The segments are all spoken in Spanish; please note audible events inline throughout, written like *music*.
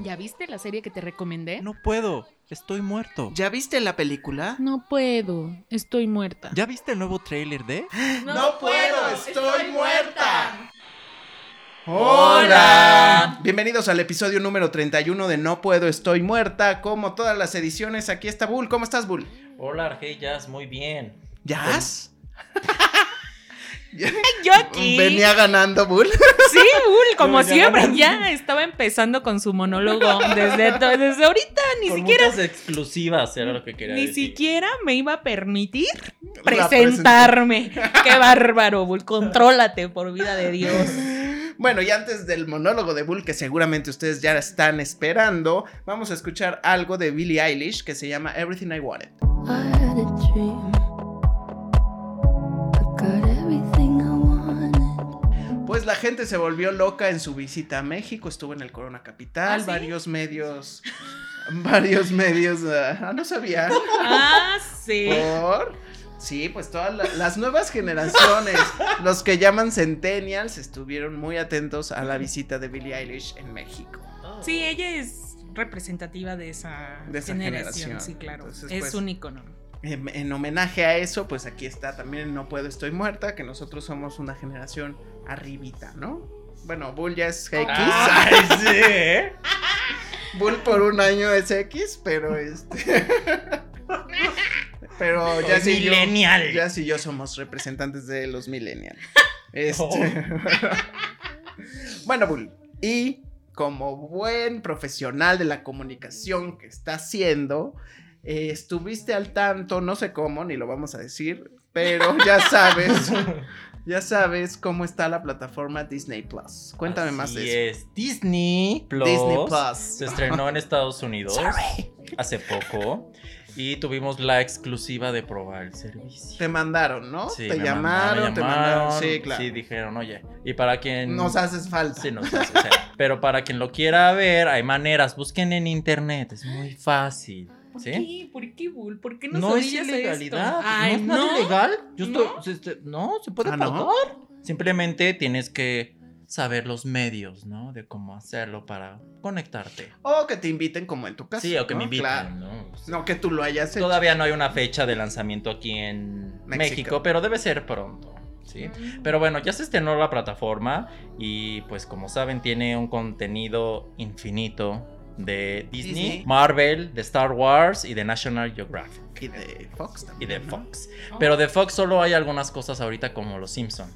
¿Ya viste la serie que te recomendé? No puedo, estoy muerto. ¿Ya viste la película? No puedo, estoy muerta. ¿Ya viste el nuevo tráiler de? *gasps* No puedo, estoy muerta. Hola. Bienvenidos al episodio número 31 de No puedo, estoy muerta. Como todas las ediciones, aquí está Bull. ¿Cómo estás, Bull? Hola, Argellas, muy bien. ¿Yas? *laughs* *laughs* Yo aquí. Venía ganando Bull. *laughs* Sí, Bull, como siempre, ganando. ya estaba empezando con su monólogo. Desde, desde ahorita ni Con siquiera. exclusivas era lo que quería Ni decir. siquiera me iba a permitir La presentarme. Qué bárbaro, Bull. Contrólate, por vida de Dios. *laughs* Bueno, y antes del monólogo de Bull, que seguramente ustedes ya están esperando, vamos a escuchar algo de Billie Eilish que se llama Everything I Wanted. Pues la gente se volvió loca en su visita a México, estuvo en el Corona Capital, ¿Ah, sí? varios medios, *laughs* varios medios, ah, no sabía. Ah, sí. Por... Sí, pues todas la- las nuevas generaciones, los que llaman centennials, estuvieron muy atentos a la visita de Billie Eilish en México. Sí, ella es representativa de esa, De esa generación, generación. sí, claro. Entonces, es pues, un icono. En, en homenaje a eso, pues aquí está también No Puedo Estoy Muerta, que nosotros somos una generación arribita, ¿no? Bueno, Bull ya es X. *laughs* Ay, sí, ¿eh? *laughs* Bull por un año es X, pero este. *laughs* pero ya yo. millennial. Ya sí yo somos representantes de los millennials. Este. Oh. bueno, Bull. Y como buen profesional de la comunicación que está haciendo, eh, estuviste al tanto, no sé cómo, ni lo vamos a decir, pero ya sabes. Ya sabes cómo está la plataforma Disney Plus. Cuéntame más de eso. es. Disney Plus, Disney Plus. se estrenó en Estados Unidos hace poco y tuvimos la exclusiva de probar el servicio. Te mandaron, ¿no? Sí, te me llamaron, mandaron, me te mandaron. Sí, claro. Sí, dijeron, oye, y para quien... Nos haces falta. Sí, nos hace, o sea, pero para quien lo quiera ver, hay maneras, busquen en internet, es muy fácil. ¿Por ¿Sí? qué? ¿Por qué, Bull? ¿por qué nos No es ilegalidad. esto? Ay, no es nada ilegal. Yo estoy, ¿No? se- se- no, se puede Ah, ¿no? pagar. Simplemente tienes que saber los medios, ¿no? De cómo hacerlo para conectarte. O que te inviten como en tu casa. Sí, o que ¿no? me inviten, Claro. ¿no? No que tú lo hayas hecho. Todavía no hay una fecha de lanzamiento aquí en México. México, pero debe ser pronto. ¿sí? Pero bueno, ya se estrenó la plataforma y pues como saben tiene un contenido infinito de Disney, Disney. Marvel, de Star Wars y de National Geographic Y de Fox y también. de ¿no? Fox. Oh. Pero de Fox solo hay algunas cosas ahorita como Los Simpson.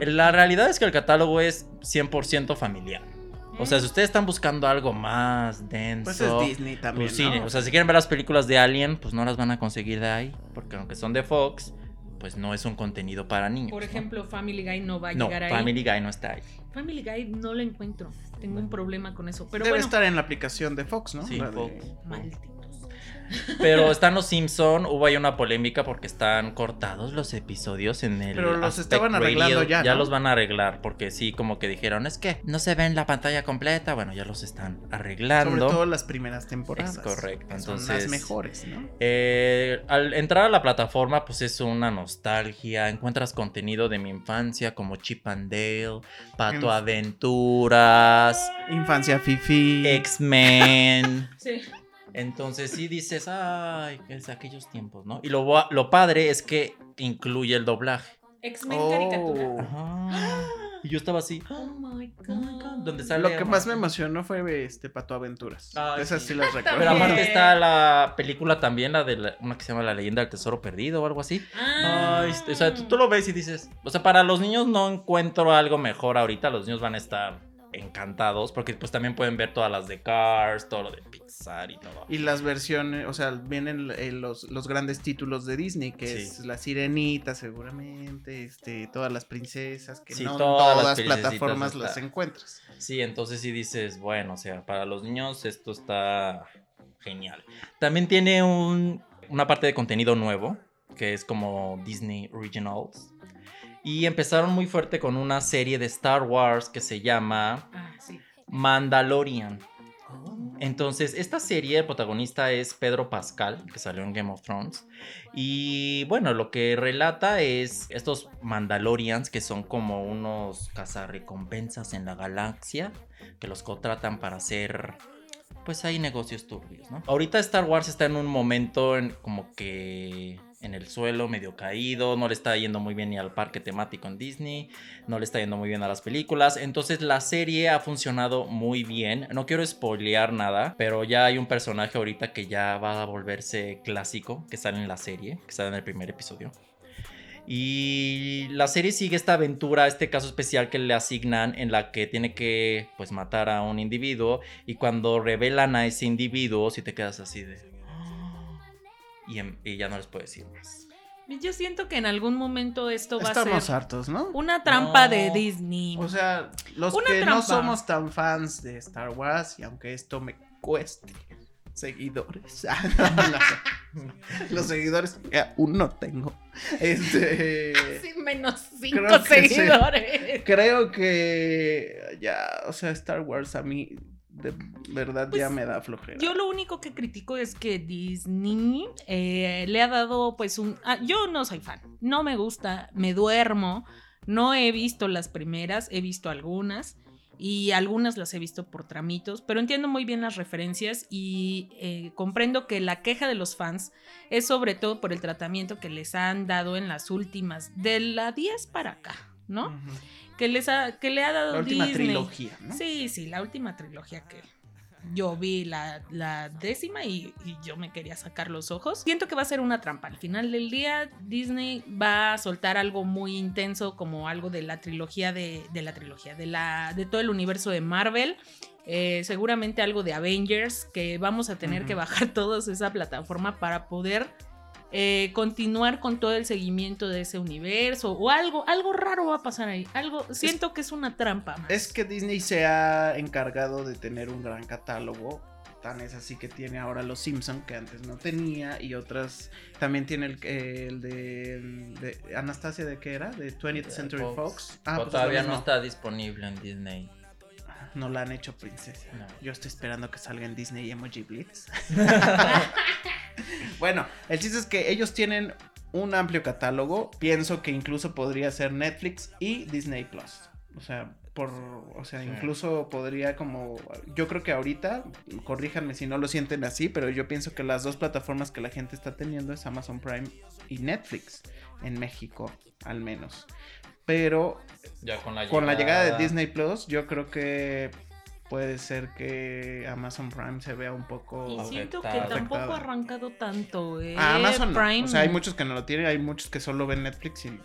La realidad es que el catálogo es 100% familiar. O sea, si ustedes están buscando algo más denso, Pues es Disney también. pues o sea, si quieren ver las películas de Alien, pues no las van a conseguir de ahí, porque aunque son de Fox, pues no es un contenido para niños. Por ¿no? ejemplo, Family Guy no va a no, llegar ahí. Family Guy no está ahí. Family Guy no lo encuentro. Tengo un problema con eso. Pero Debe bueno, estar en la aplicación de Fox, ¿no? Sí, La de- Fox. Pero *laughs* están los Simpson, hubo ahí una polémica porque están cortados los episodios en el Pero los estaban arreglando ya, Ya ¿no? los van a arreglar porque sí, como que dijeron, es que no se ve en la pantalla completa, bueno, ya los están arreglando. Sobre todo las primeras temporadas. Es correcto, que son entonces- las mejores, ¿no? Eh, al entrar a la plataforma, pues es una nostalgia. Encuentras contenido de mi infancia como Chip and Dale, Pato Inf- Aventuras, Infancia Fifi. X-Men. *laughs* Sí. Entonces sí dices, ay, es de aquellos tiempos, ¿no? Y lo, lo padre es que incluye el doblaje. X-Men Oh. caricatura. Ajá. *gasps* Y yo estaba así, Oh my oh my god. God, donde sale. Lo que más me emocionó fue este Pato Aventuras. Ay, Esas sí. sí las recuerdo. Pero aparte está la película también, la de la- una que se llama La leyenda del tesoro perdido o algo así. Ah. Ay, o sea, tú, tú lo ves y dices, o sea, para los niños no encuentro algo mejor ahorita, los niños van a estar encantados porque pues también pueden ver todas las de Cars, todo lo de Pixar y todo. Y las versiones, o sea, vienen eh, los, los grandes títulos de Disney, que Sí. es La Sirenita seguramente, este, todas las princesas, que Sí, no todas las todas las princesitas plataformas está. las encuentras. Sí, entonces sí dices, bueno, o sea, para los niños esto está genial. También tiene un, una parte de contenido nuevo, que es como Disney Originals. Y empezaron muy fuerte con una serie de Star Wars que se llama Ah, sí. Mandalorian. Entonces, esta serie, el protagonista es Pedro Pascal, que salió en Game of Thrones. Y bueno, lo que relata es estos Mandalorians, que son como unos cazarrecompensas en la galaxia, que los contratan para hacer pues hay negocios turbios, ¿no? Ahorita Star Wars está en un momento en como que en el suelo, medio caído, no le está yendo muy bien ni al parque temático en Disney, no le está yendo muy bien a las películas, entonces la serie ha funcionado muy bien, no quiero spoilear nada, pero ya hay un personaje ahorita que ya va a volverse clásico, que sale en la serie, que sale en el primer episodio. Y la serie sigue esta aventura, este caso especial que le asignan en la que tiene que pues matar a un individuo. Y cuando revelan a ese individuo si te quedas así de y, em- y ya no les puedo decir más. Yo siento que en algún momento esto va a Estamos ser hartos, ¿no? una trampa No. de Disney. O sea, los Una que no somos tan fans de Star Wars, y aunque esto me cueste seguidores, *laughs* *laughs* los seguidores que aún no tengo, este, Sí, menos cinco Creo que sí. seguidores. creo que ya, o sea, Star Wars a mí de verdad ya Pues, me da flojera. Yo lo único que critico es que Disney eh, le ha dado pues un... ah, yo no soy fan, no me gusta, me duermo, no he visto las primeras, he visto algunas y algunas las he visto por tramitos, pero entiendo muy bien las referencias y eh, comprendo que la queja de los fans es sobre todo por el tratamiento que les han dado en las últimas, de la 10 para acá, ¿no? Que, les ha, que le ha dado La última Disney. trilogía, ¿no? Sí, sí, la última trilogía que yo vi la, la décima y, y yo me quería sacar los ojos. Siento que va a ser una trampa. Al final del día, Disney va a soltar algo muy intenso como algo de la trilogía de, de la trilogía, de, la, de todo el universo de Marvel. Eh, seguramente algo de Avengers, que vamos a tener que bajar *laughs* todos esa plataforma para poder eh, continuar con todo el seguimiento de ese universo o algo, algo raro va a pasar ahí. Algo, siento que es una trampa. más. Es que Disney se ha encargado de tener un gran catálogo. Tan es así que tiene ahora los Simpson que antes no tenía y otras también tiene el, el de, de Anastasia de qué era de 20th Century Fox. Fox. O pues es todavía no está disponible en Disney. No la han hecho princesa. No. Yo estoy esperando que salga en Disney Emoji Blitz. *laughs* *laughs* bueno, el chiste es que ellos tienen un amplio catálogo. Pienso que incluso podría ser Netflix y Disney Plus. O sea, por, o sea, Sí. incluso podría como, yo creo que ahorita, corríjanme si no lo sienten así, pero yo pienso que las dos plataformas que la gente está teniendo es Amazon Prime y Netflix en México, al menos. Pero Ya con la con la llegada de Disney Plus, yo creo que puede ser que Amazon Prime se vea un poco. Y siento que tampoco ha arrancado tanto. Eh. Ah, Amazon no. Prime. O sea, hay muchos que no lo tienen, hay muchos que solo ven Netflix y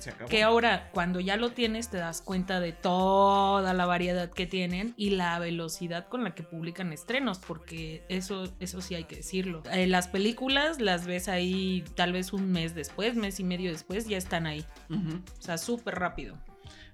se, acabó. Que ahora, cuando ya lo tienes, te das cuenta de toda la variedad que tienen y la velocidad con la que publican estrenos, porque eso, eso sí hay que decirlo. Eh, las películas las ves ahí tal vez un mes después, mes y medio después, ya están ahí. O sea, súper rápido.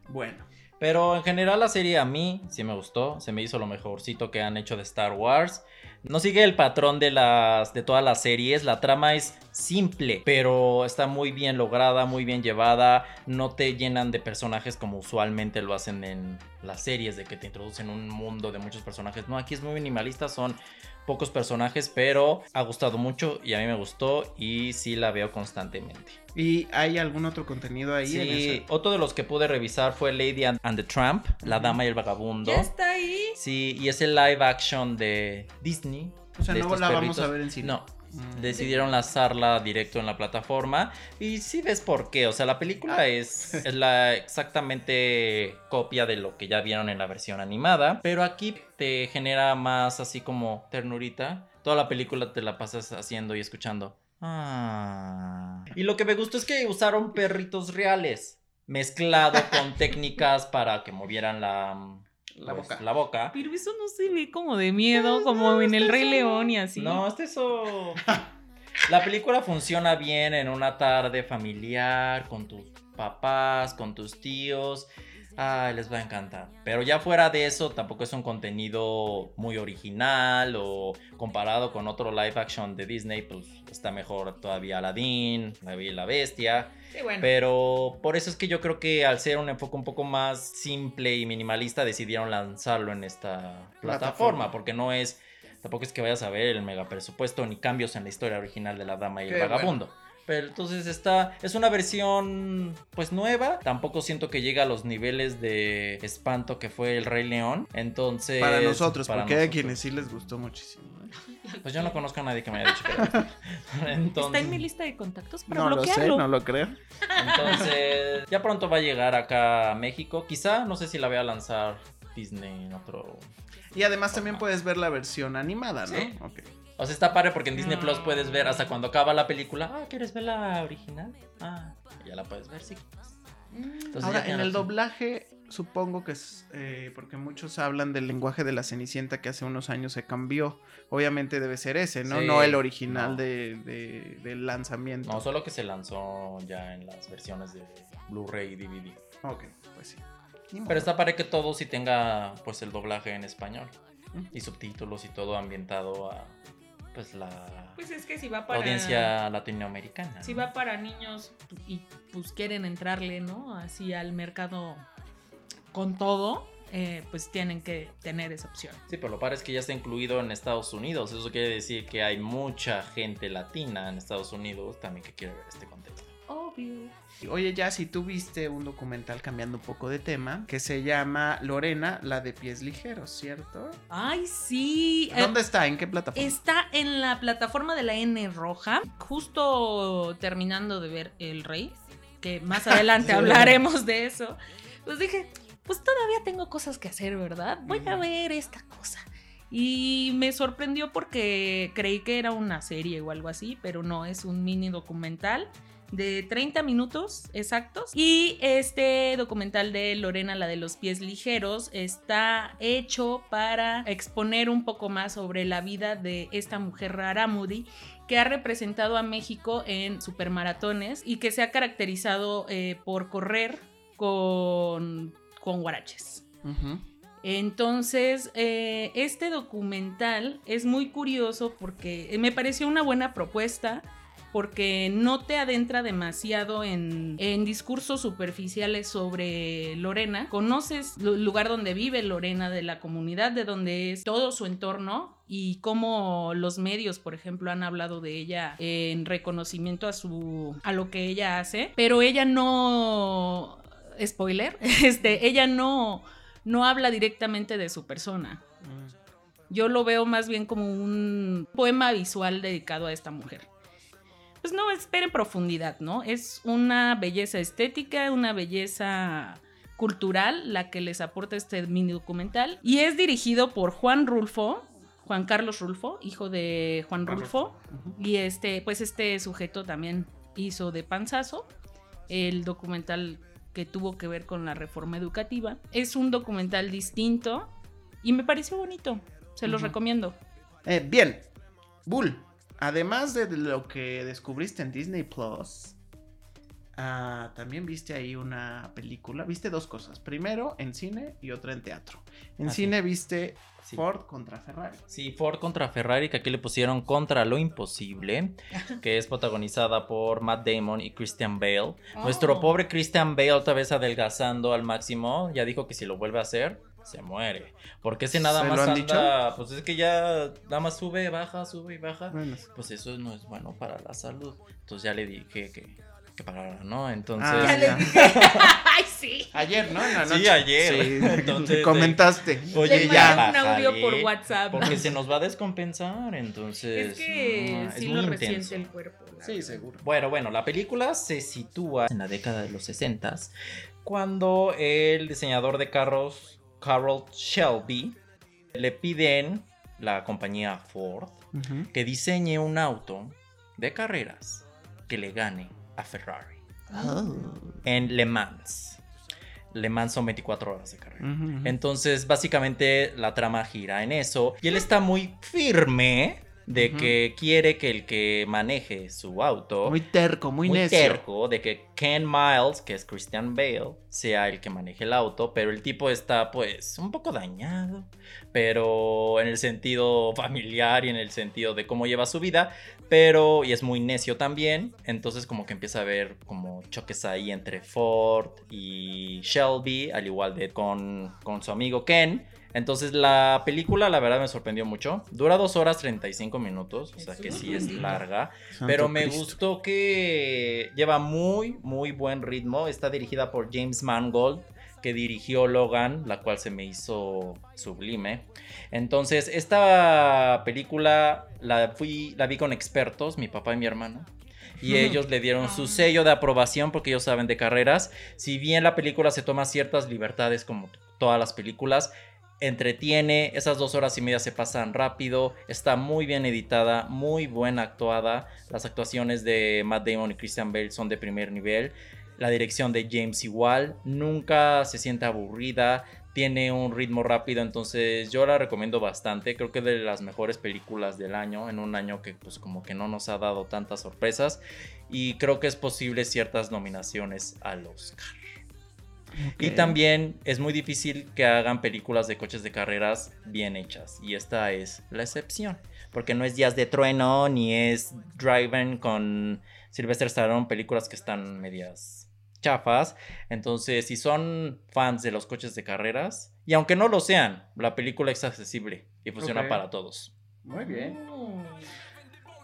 Bueno, Pero en general la serie a mí sí me gustó, se me hizo lo mejorcito que han hecho de Star Wars. No sigue el patrón de las de todas las series, la trama es simple, pero está muy bien lograda, muy bien llevada, no te llenan de personajes como usualmente lo hacen en las series de que te introducen un mundo de muchos personajes. No, aquí es muy minimalista, son pocos personajes, pero ha gustado mucho y a mí me gustó y sí la veo constantemente. ¿y hay algún otro contenido ahí? en Sí, ese? otro de los que pude revisar fue Lady and, the Tramp, La. Dama y el Vagabundo. Ya está ahí. Sí, y es el live action de Disney. O sea, no la vamos a ver en cine. No. Decidieron lanzarla directo en la plataforma. Y sí ves por qué. O sea, la película Ah. es, es la exactamente copia de lo que ya vieron en la versión animada. Pero aquí te genera más así como ternurita. Toda la película te la pasas haciendo y escuchando. Ah. Y lo que me gustó es que usaron perritos reales. Mezclado con *laughs* técnicas para que movieran la, La pues, boca. la boca. Pero eso no se ve como de miedo, como en el Rey León y así. No, este eso. *laughs* La película funciona bien en una tarde familiar, con tus papás, con tus tíos. Ay, les va a encantar. Pero ya fuera de eso, tampoco es un contenido muy original o comparado con otro live action de Disney, pues está mejor todavía Aladdin, La Bella y la Bestia. Sí, bueno. Pero por eso es que yo creo que al ser un enfoque un poco más simple y minimalista decidieron lanzarlo en esta plataforma, Plataforma. porque no es tampoco es que vayas a ver el mega presupuesto ni cambios en la historia original de la dama y el vagabundo. Pero entonces está, es una versión pues nueva. Tampoco siento que llegue a los niveles de espanto que fue el Rey León. Entonces... Para nosotros, para porque hay quienes sí les gustó muchísimo. ¿eh? *laughs* Pues yo no conozco a nadie que me haya dicho que Entonces... *laughs* Está en mi lista de contactos para No lo sé, bloquearlo. no lo creo. Entonces, ya pronto va a llegar acá a México. Quizá, no sé si la voy a lanzar Disney en otro. Y además también puedes ver la versión animada, ¿no? Sí. Ok. O sea, está padre porque en Disney. Plus puedes ver hasta cuando acaba la película. Ah, ¿quieres ver la original? Ah, ya la puedes ver, sí. Entonces, Ahora, en el opción. doblaje, supongo que es eh, porque muchos hablan del lenguaje de la Cenicienta que hace unos años se cambió. Obviamente debe ser ese, ¿no? Sí, no el original no. de, de- del lanzamiento. No, solo que se lanzó ya en las versiones de Blu-ray y DVD. Ok, pues sí. Pero está padre que todo sí tenga pues el doblaje en español. Y subtítulos y todo ambientado a pues la Pues es que si va para. audiencia latinoamericana. Si va para niños y pues quieren entrarle, ¿no? Así al mercado con todo, eh, pues tienen que tener esa opción. Sí, pero lo padre es que ya está incluido en Estados Unidos. Eso quiere decir que hay mucha gente latina en Estados Unidos también que quiere ver este contexto. Obvio. Oye, ya si tú viste un documental cambiando un poco de tema, que se llama Lorena, la de pies ligeros, ¿cierto? Ay, sí. eh, ¿Dónde está? ¿En qué plataforma? Está en la plataforma de la N roja, justo terminando de ver El Rey, que más *laughs* adelante hablaremos de eso. Pues dije, pues todavía tengo cosas que hacer, ¿verdad? Voy a ver esta cosa. Y me sorprendió porque creí que era una serie o algo así, pero no, es un mini documental de 30 minutos exactos. Y este documental de Lorena, la de los pies ligeros, está hecho para exponer un poco más sobre la vida de esta mujer rara, Moody, que ha representado a México en supermaratones y que se ha caracterizado eh, por correr con, guaraches. Entonces, eh, este documental es muy curioso porque me pareció una buena propuesta porque no te adentra demasiado en, en discursos superficiales sobre Lorena. Conoces el lugar donde vive Lorena, de la comunidad, de donde es todo su entorno y cómo los medios, por ejemplo, han hablado de ella en reconocimiento a su a lo que ella hace, pero ella no spoiler, *laughs* este, ella no no habla directamente de su persona. Yo lo veo más bien como un poema visual dedicado a esta mujer. Pues no esperen profundidad, ¿no? Es una belleza estética, una belleza cultural la que les aporta este mini documental. Y es dirigido por Juan Rulfo, Juan Carlos Rulfo, hijo de Juan Juan Rulfo. Y este, pues este sujeto también hizo de panzazo el documental que tuvo que ver con la reforma educativa. Es un documental distinto y me pareció bonito. Se los recomiendo. Eh, bien, Bull, además de lo que descubriste en Disney Plus, ah, también viste ahí una película. Viste dos cosas. Primero en cine y otra en teatro. En cine viste Sí. Ford contra Ferrari. Sí, Ford contra Ferrari, que aquí le pusieron contra lo imposible, *laughs* que es protagonizada por Matt Damon y Christian Bale. Nuestro Oh. pobre Christian Bale, otra vez adelgazando al máximo, ya dijo que si lo vuelve a hacer, se muere. Porque ese nada ¿Se más lo han anda, pues es que ya nada más sube, baja, sube y baja. Bueno, Pues eso no es bueno para la salud. Entonces ya le dije que, que parara, ¿no? Entonces... Ah, Ya ya. le dije. *laughs* Ay, sí. Ayer, ¿no? En la Sí, ayer. Sí, *laughs* Entonces, *laughs* comentaste. Oye, Le ya un audio por WhatsApp. Porque se nos va a descompensar, entonces... Es que no, sí muy lo intenso. resiente el cuerpo. Sí, verdad. seguro. Bueno, bueno, la película se sitúa en la década de los 60 cuando el diseñador de carros Carroll Shelby le piden la compañía Ford que diseñe un auto de carreras que le gane a Ferrari Oh. en Le Mans. Le Mans son 24 horas de carrera. Entonces, básicamente la trama gira en eso. Y él está muy firme de que quiere que el que maneje su auto, Muy terco, muy, muy necio. terco, de que Ken Miles, que es Christian Bale, sea el que maneje el auto. Pero el tipo está, pues, un poco dañado. Pero en el sentido familiar y en el sentido de cómo lleva su vida. Pero, y es muy necio también. Entonces, como que empieza a haber como choques ahí entre Ford y Shelby, al igual de con, con su amigo Ken. Entonces la película la verdad me sorprendió mucho. Dura 2 horas 35 minutos, o sea que sí es larga. Santo Pero me Cristo. gustó que lleva muy, muy buen ritmo. Está dirigida por James Mangold, que dirigió Logan, la cual se me hizo sublime. Entonces, esta película la, fui, la vi con expertos, mi papá y mi hermano. Y ellos le dieron su sello de aprobación porque ellos saben de carreras. Si bien la película se toma ciertas libertades como todas las películas, entretiene, esas dos horas y media se pasan rápido, está muy bien editada, muy buena actuada, las actuaciones de Matt Damon y Christian Bale son de primer nivel, la dirección de James igual, nunca se siente aburrida, tiene un ritmo rápido, entonces yo la recomiendo bastante, creo que es de las mejores películas del año, en un año que pues como que no nos ha dado tantas sorpresas y creo que es posible ciertas nominaciones al Oscar. Y también es muy difícil que hagan películas de coches de carreras bien hechas. Y esta es la excepción. Porque no es Días de Trueno ni es Driven con Sylvester Stallone, películas que están medias chafas. Entonces, si son fans de los coches de carreras, y aunque no lo sean, la película es accesible y funciona para todos. Muy bien.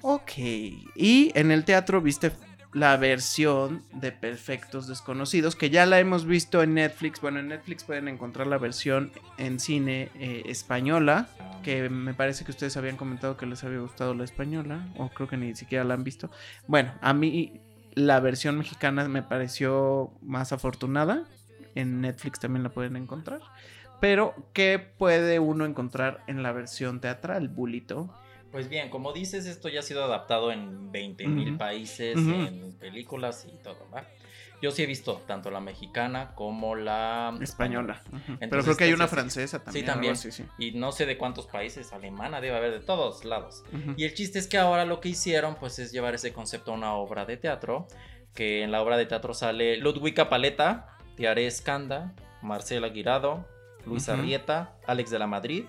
Ok. Y en el teatro viste la versión de Perfectos Desconocidos, que ya la hemos visto en Netflix. Bueno, en Netflix pueden encontrar la versión en cine eh, española, que me parece que ustedes habían comentado que les había gustado la española, o creo que ni siquiera la han visto. Bueno, a mí la versión mexicana me pareció más afortunada. En Netflix también la pueden encontrar. Pero, ¿qué puede uno encontrar en la versión teatral, Bulito? Pues bien, como dices, esto ya ha sido adaptado en 20 mil países, Ujú. en películas y todo, ¿va? Yo sí he visto tanto la mexicana como la Española. Pero Entonces, creo que hay una francesa también. sí, también. así, sí. Y no sé de cuántos países, alemana debe haber de todos lados. Y el chiste es que ahora lo que hicieron pues es llevar ese concepto a una obra de teatro, que en la obra de teatro sale Ludwika Paleta, Tiare Escanda, Marcela Guirado, Luis. Arrieta, Alex de la Madrid,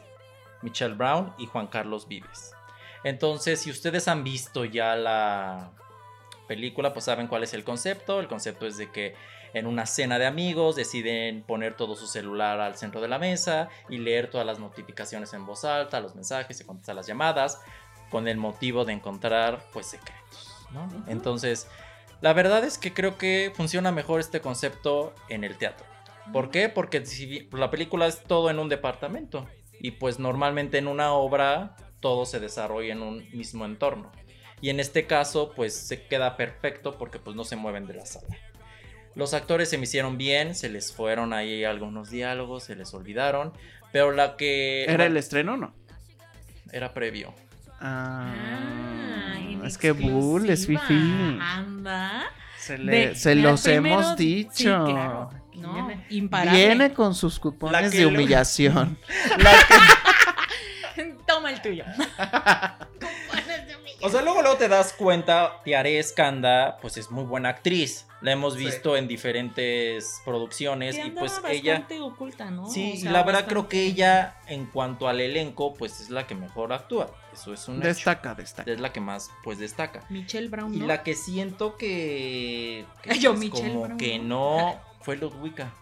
Michelle Brown y Juan Carlos Vives. Entonces, si ustedes han visto ya la película, pues saben cuál es el concepto. El concepto es de que en una cena de amigos deciden poner todo su celular al centro de la mesa y leer todas las notificaciones en voz alta, los mensajes y contestar las llamadas con el motivo de encontrar pues secretos, ¿no? Entonces, la verdad es que creo que funciona mejor este concepto en el teatro. ¿Por qué? Porque la película es todo en un departamento y pues normalmente en una obra todo se desarrolla en un mismo entorno. Y en este caso pues se queda perfecto porque pues no se mueven de la sala. Los actores se me hicieron bien, se les fueron ahí algunos diálogos, se les olvidaron, pero la que ¿Era el estreno o no? era previo. Ah, Ah, es que Bull es fifi. Anda. Se, De- le- se mira, los primero- hemos dicho. Sí, claro. No, Viene- con sus cupones que de lo- humillación. *laughs* La Toma el tuyo. *laughs* O sea, luego, luego te das cuenta, Tiare Escanda, pues es muy buena actriz. La hemos Sí. visto en diferentes producciones y pues ella... bastante oculta, ¿no? Sí, O sea, la verdad bastante- creo que ella, en cuanto al elenco, pues es la que mejor actúa. Eso es un hecho. Destaca, destaca. Es la que más, pues, destaca. Michelle Brown, Y ¿no? la que siento que... que Yo, pues, Michelle como Brown. que no fue Ludwika.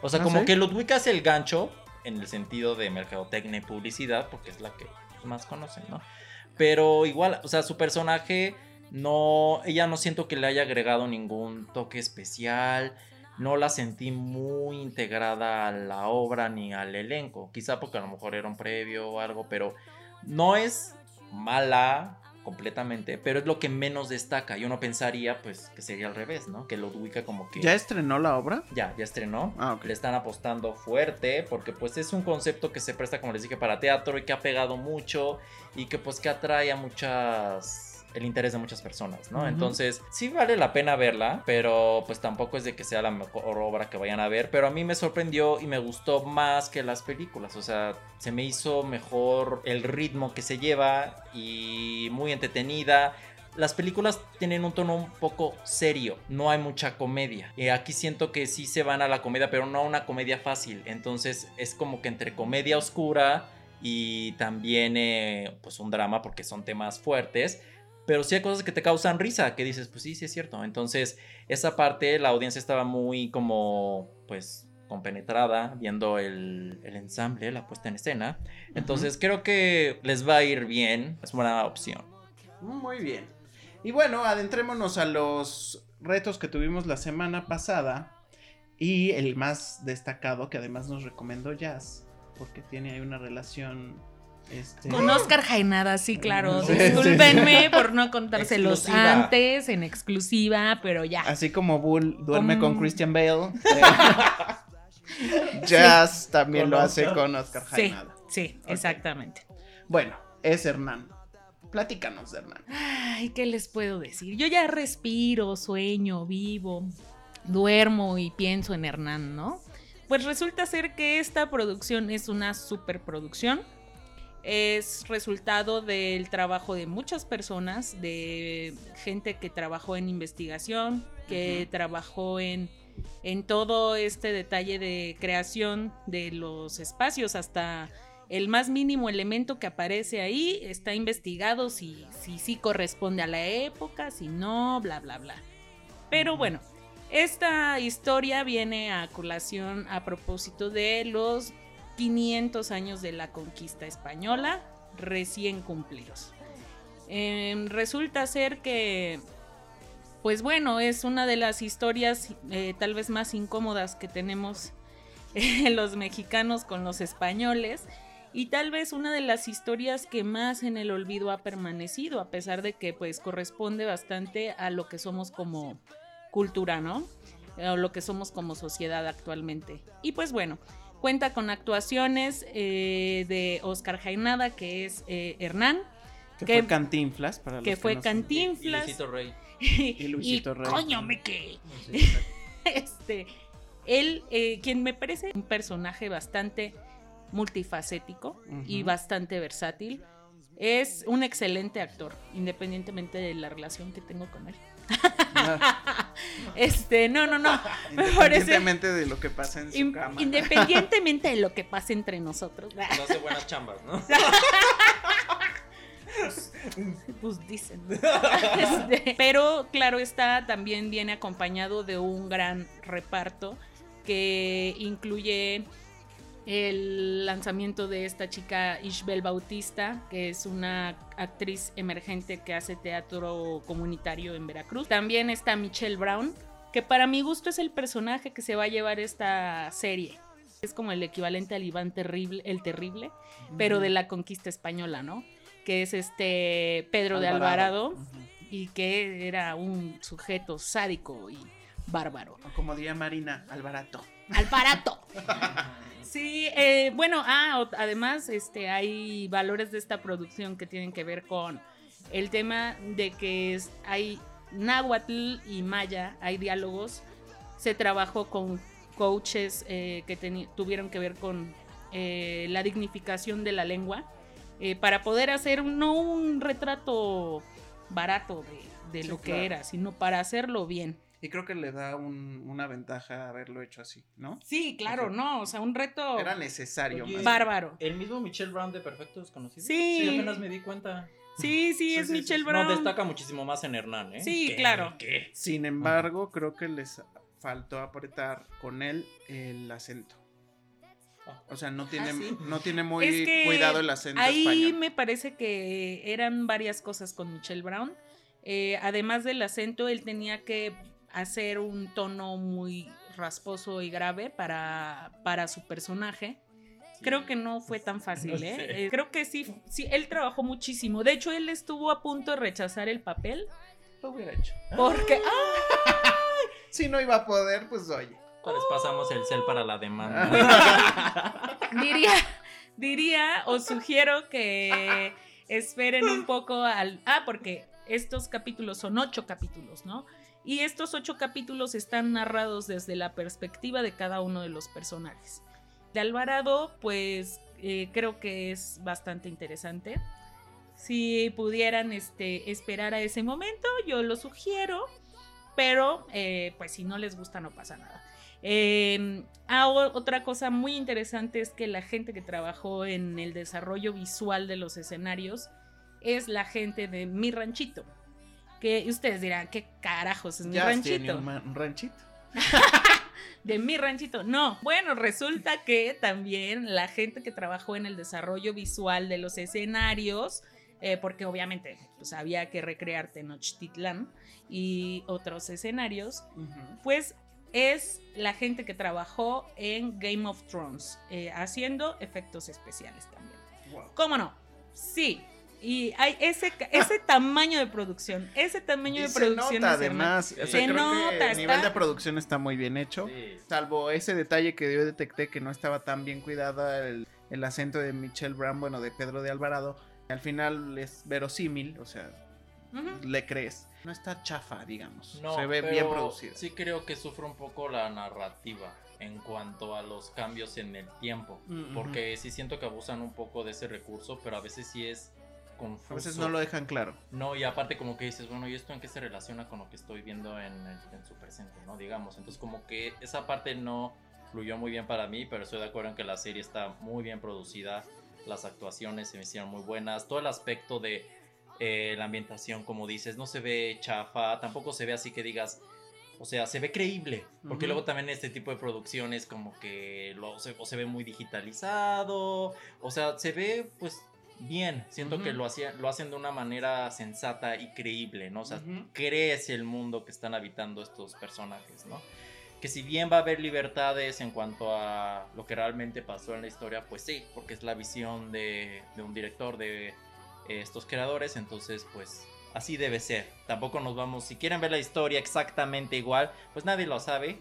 O sea, ¿Ah, como sí? que Ludwika es el gancho en el sentido de mercadotecnia y publicidad, porque es la que más conocen, ¿no? Pero igual, o sea, su personaje no, ella no siento que le haya agregado ningún toque especial, no la sentí muy integrada a la obra ni al elenco, quizá porque a lo mejor era un previo o algo, pero no es mala completamente, pero es lo que menos destaca. Y uno pensaría, pues, que sería al revés, ¿no? Que Ludwika como que... ¿Ya estrenó la obra? Ya, ya estrenó. Ah, ok. Le están apostando fuerte porque pues es un concepto que se presta, como les dije, para teatro y que ha pegado mucho y que pues que atrae a muchas el interés de muchas personas, ¿no? Entonces, sí vale la pena verla, pero pues tampoco es de que sea la mejor obra que vayan a ver, pero a mí me sorprendió y me gustó más que las películas, o sea, se me hizo mejor el ritmo que se lleva y muy entretenida. Las películas tienen un tono un poco serio, no hay mucha comedia. Y aquí siento que sí se van a la comedia, pero no a una comedia fácil. Entonces es como que entre comedia oscura y también eh, pues un drama porque son temas fuertes. Pero sí hay cosas que te causan risa, que dices, pues sí, sí es cierto. Entonces esa parte la audiencia estaba muy como pues compenetrada viendo el, el ensamble, la puesta en escena. Entonces creo que les va a ir bien, es buena opción. Muy bien. Y bueno, adentrémonos a los retos que tuvimos la semana pasada. Y el más destacado, que además nos recomendó Jazz, porque tiene ahí una relación. Este, Con Oscar Jaenada, sí, claro. Sí, Discúlpenme por no contárselos Exclusiva. antes, en exclusiva, pero ya. Así como Bull duerme con Christian Bale. *laughs* eh, Jazz también Con lo hace Oscar. con Oscar Sí, Jaenada. sí, exactamente. Bueno, es Hernán. Platícanos de Hernán. Ay, ¿qué les puedo decir? Yo ya respiro, sueño, vivo, duermo y pienso en Hernán, ¿no? Pues resulta ser que esta producción es una superproducción. Es resultado del trabajo de muchas personas, de gente que trabajó en investigación, que trabajó en, en todo este detalle de creación de los espacios. Hasta el más mínimo elemento que aparece ahí está investigado si si sí corresponde a la época, si no, bla, bla, bla. Pero bueno, esta historia viene a colación a propósito de los 500 años de la conquista española recién cumplidos. Em, resulta ser que, pues bueno, es una de las historias eh, tal vez más incómodas que tenemos *laughs* los mexicanos con los españoles y tal vez una de las historias que más en el olvido ha permanecido, a pesar de que pues corresponde bastante a lo que somos como cultura, ¿no? O lo que somos como sociedad actualmente. Y pues bueno, cuenta con actuaciones eh, de Oscar Jaenada, que es eh, Hernán, Que Que- fue Cantinflas para los que fue no saben. Cantinflas. Luisito Rey. *laughs* y, Luisito Rey. coño me que *laughs* este él eh, quien me parece un personaje bastante multifacético y bastante versátil es un excelente actor independientemente de la relación que tengo con él Ah, *laughs* este no no no *laughs* parece Independientemente de lo que pasa en su in- cama. independientemente de lo que pase entre nosotros Pues hace buenas chambas, ¿no? *laughs* pues dicen. Este, pero claro está, también viene acompañado de un gran reparto que incluye el lanzamiento de esta chica Ishbel Bautista, que es una actriz emergente que hace teatro comunitario en Veracruz. También está Michelle Brown, que para mi gusto es el personaje que se va a llevar esta serie. Es como el equivalente al Iván Terrible, el Terrible, pero de la conquista española, ¿no? Que es este Pedro de Alvarado y que era un sujeto sádico y bárbaro. O como diría Marina, Alvarato. Alvarato. *laughs* Sí, eh, bueno, ah, además este, hay valores de esta producción que tienen que ver con el tema de que es- hay náhuatl y maya, hay diálogos. Se trabajó con coaches eh, que tuvieron que ver con eh, la dignificación de la lengua eh, para poder hacer no un retrato barato de, de Sí, lo que claro. era, sino para hacerlo bien. Y creo que le da un- una ventaja haberlo hecho así, ¿no? Sí, claro, no, o sea, un reto Era necesario. Oye, más bárbaro. El mismo Michelle Brown de Perfecto Desconocido. Sí. apenas me di cuenta. Sí, sí, Sí, es sí, Michelle sí. Brown. No, destaca muchísimo más en Hernán, ¿eh? Sí, ¿Qué? claro. ¿Qué? Sin embargo, creo que les faltó apretar con él el acento. O sea, no tiene, Ah, sí. no tiene muy Es que cuidado el acento Ahí español. me parece que eran varias cosas con Michelle Brown. Eh, además del acento, él tenía que hacer un tono muy rasposo y grave para, para su personaje. Creo que no fue tan fácil, *laughs* No ¿eh? sé. Eh, Creo que sí, sí, él trabajó muchísimo. De hecho, él estuvo a punto de rechazar el papel Lo hubiera hecho. porque... ¡Ah! *laughs* Si no iba a poder, pues oye. Les pasamos el cel para la demanda. *laughs* diría, diría o sugiero que esperen un poco al... Ah, porque estos capítulos son ocho capítulos, ¿no? Y estos ocho capítulos están narrados desde la perspectiva de cada uno de los personajes. De Alvarado, pues eh, creo que es bastante interesante. Si pudieran este, esperar a ese momento, yo lo sugiero. Pero, eh, pues si no les gusta, no pasa nada. Eh, ah, otra cosa muy interesante es que la gente que trabajó en el desarrollo visual de los escenarios es la gente de Mi Ranchito. Que ustedes dirán, ¿qué carajos es Mi Ya Ranchito? un, ranchito. *laughs* de mi ranchito. No, bueno, resulta que también la gente que trabajó en el desarrollo visual de los escenarios, eh, porque obviamente pues, había que recrear Tenochtitlán y otros escenarios, pues es la gente que trabajó en Game of Thrones, eh, haciendo efectos especiales también. Wow. ¿Cómo no? Sí. Y hay ese, ese tamaño de producción, ese tamaño Y de se producción. nota además, o sea, Se creo nota, que el nivel está- de producción está muy bien hecho. Sí. Salvo ese detalle que yo detecté que no estaba tan bien cuidada el, el acento de Michelle Brown, bueno, de Pedro de Alvarado. Al final es verosímil, o sea, le crees. No está chafa, digamos. No, Se ve pero bien producido. Sí creo que sufre un poco la narrativa en cuanto a los cambios en el tiempo. Mm, Porque sí siento que abusan un poco de ese recurso, pero a veces sí es confuso. A veces no lo dejan claro. No, y aparte como que dices, bueno, ¿y esto en qué se relaciona con lo que estoy viendo en, el- en su presente, no? Digamos, entonces como que esa parte no fluyó muy bien para mí, pero estoy de acuerdo en que la serie está muy bien producida, las actuaciones se me hicieron muy buenas, todo el aspecto de eh, la ambientación, como dices, no se ve chafa, tampoco se ve así que digas... O sea, se ve creíble. Porque luego también este tipo de producciones como que lo, se, o se ve muy digitalizado. O sea, se ve pues bien. Siento Ujú. que lo, hacía, lo hacen de una manera sensata y creíble, ¿no? O sea, Ujú. crees el mundo que están habitando estos personajes, ¿no? Que si bien va a haber libertades en cuanto a lo que realmente pasó en la historia, pues sí, porque es la visión de, de un director, de eh, estos creadores, entonces pues así debe ser. Tampoco nos vamos, si quieren ver la historia exactamente igual, pues nadie lo sabe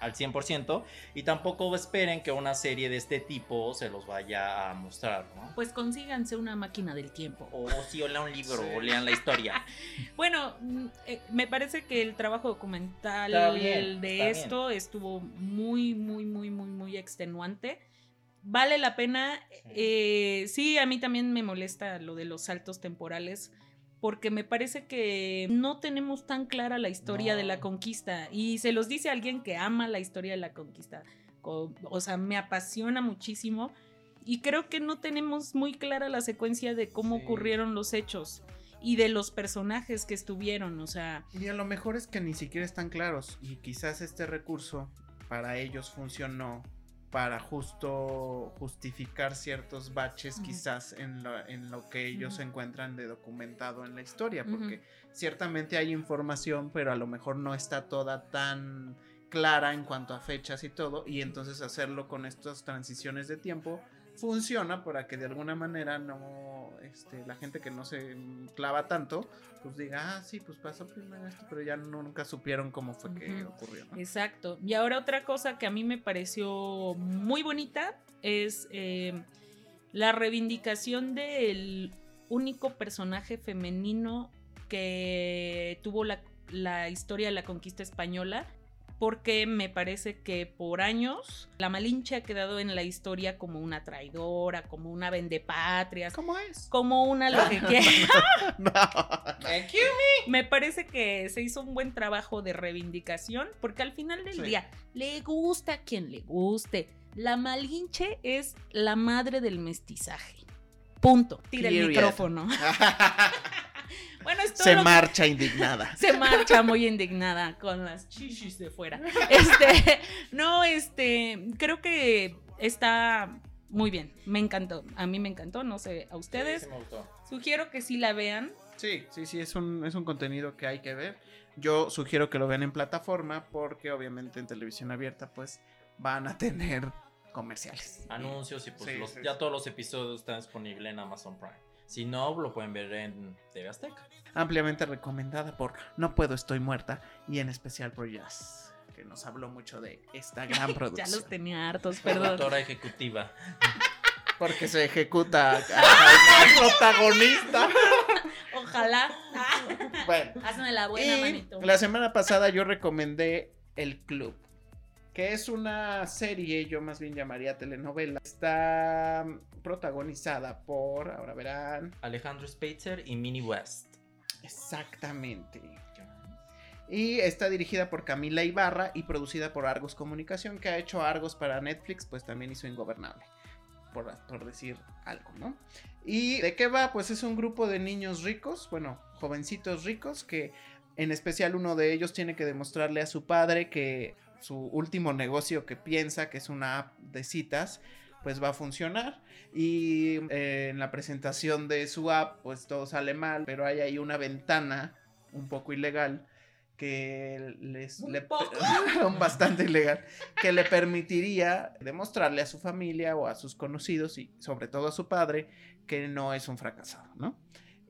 al 100% y tampoco esperen que una serie de este tipo se los vaya a mostrar, ¿no? Pues consíganse una máquina del tiempo. O si o lean un libro Sí. o lean la historia. *laughs* Bueno, mm, eh, me parece que el trabajo documental bien, de bien. esto estuvo muy, muy, muy, muy, muy extenuante. Vale la pena. eh, sí, a mí también me molesta lo de los saltos temporales. Porque me parece que no tenemos tan clara la historia No. de la conquista. Y se los dice alguien que ama la historia de la conquista. Co- O sea, me apasiona muchísimo. Y creo que no tenemos muy clara la secuencia de cómo Sí. ocurrieron los hechos y de los personajes que estuvieron, o sea, Y a lo mejor es que ni siquiera están claros. Y quizás este recurso para ellos funcionó para justo justificar ciertos baches quizás en lo, en lo que ellos Ujú. encuentran de documentado en la historia. Porque ciertamente hay información, pero a lo mejor no está toda tan clara en cuanto a fechas y todo. Y entonces hacerlo con estas transiciones de tiempo funciona para que de alguna manera no este, la gente que no se clava tanto pues diga ah sí pues pasó primero esto pero ya nunca supieron cómo fue que ocurrió ¿no? exacto. Y ahora otra cosa que a mí me pareció muy bonita es eh, la reivindicación del único personaje femenino que tuvo la, la historia de la conquista española. Porque me parece que por años la Malinche ha quedado en la historia como una traidora, como una vendepatrias, ¿cómo es? como una *laughs* lo que quiera. *laughs* No. Me parece que se hizo un buen trabajo de reivindicación, porque al final del Sí. día le gusta a quien le guste. La Malinche es la madre del mestizaje. Punto. Tira el Period. micrófono. *laughs* Bueno, es todo se que- marcha indignada *laughs* se marcha muy indignada con las chichis de fuera. Este, no, este, creo que está muy bien. Me encantó. A mí me encantó, no sé, a ustedes. Sí, sí me gustó. Sugiero que sí la vean. sí sí sí es un es un contenido que hay que ver yo sugiero que lo vean en plataforma porque obviamente en televisión abierta pues van a tener comerciales Anuncios y pues Sí, los- sí, ya sí. todos los episodios están disponibles en Amazon Prime. Si no, lo pueden ver en TV Azteca. ampliamente recomendada por No Puedo Estoy Muerta y en especial por Jazz, que nos habló mucho de esta *laughs* gran Ya producción. los tenía hartos, *laughs* perdón. Productora ejecutiva. Porque se ejecuta al *laughs* protagonista. Ojalá. Bueno, Hazme la buena, y manito. la semana pasada yo recomendé El Club, que es una serie, yo más bien llamaría telenovela. Está protagonizada por, ahora verán, Alejandro Spitzer y Minnie West. exactamente. Y está dirigida por Camila Ibarra y producida por Argos Comunicación, que ha hecho Argos para Netflix, pues también hizo Ingobernable, por, por decir algo, ¿no? ¿Y de qué va? Pues es un grupo de niños ricos, bueno, jovencitos ricos, que en especial uno de ellos tiene que demostrarle a su padre que su último negocio que piensa, que es una app de citas, pues va a funcionar. Y eh, en la presentación de su app, pues todo sale mal, pero hay ahí una ventana un poco ilegal que les ¿Un le- poco? *laughs* bastante ilegal que le permitiría demostrarle a su familia o a sus conocidos y sobre todo a su padre que no es un fracasado, ¿no?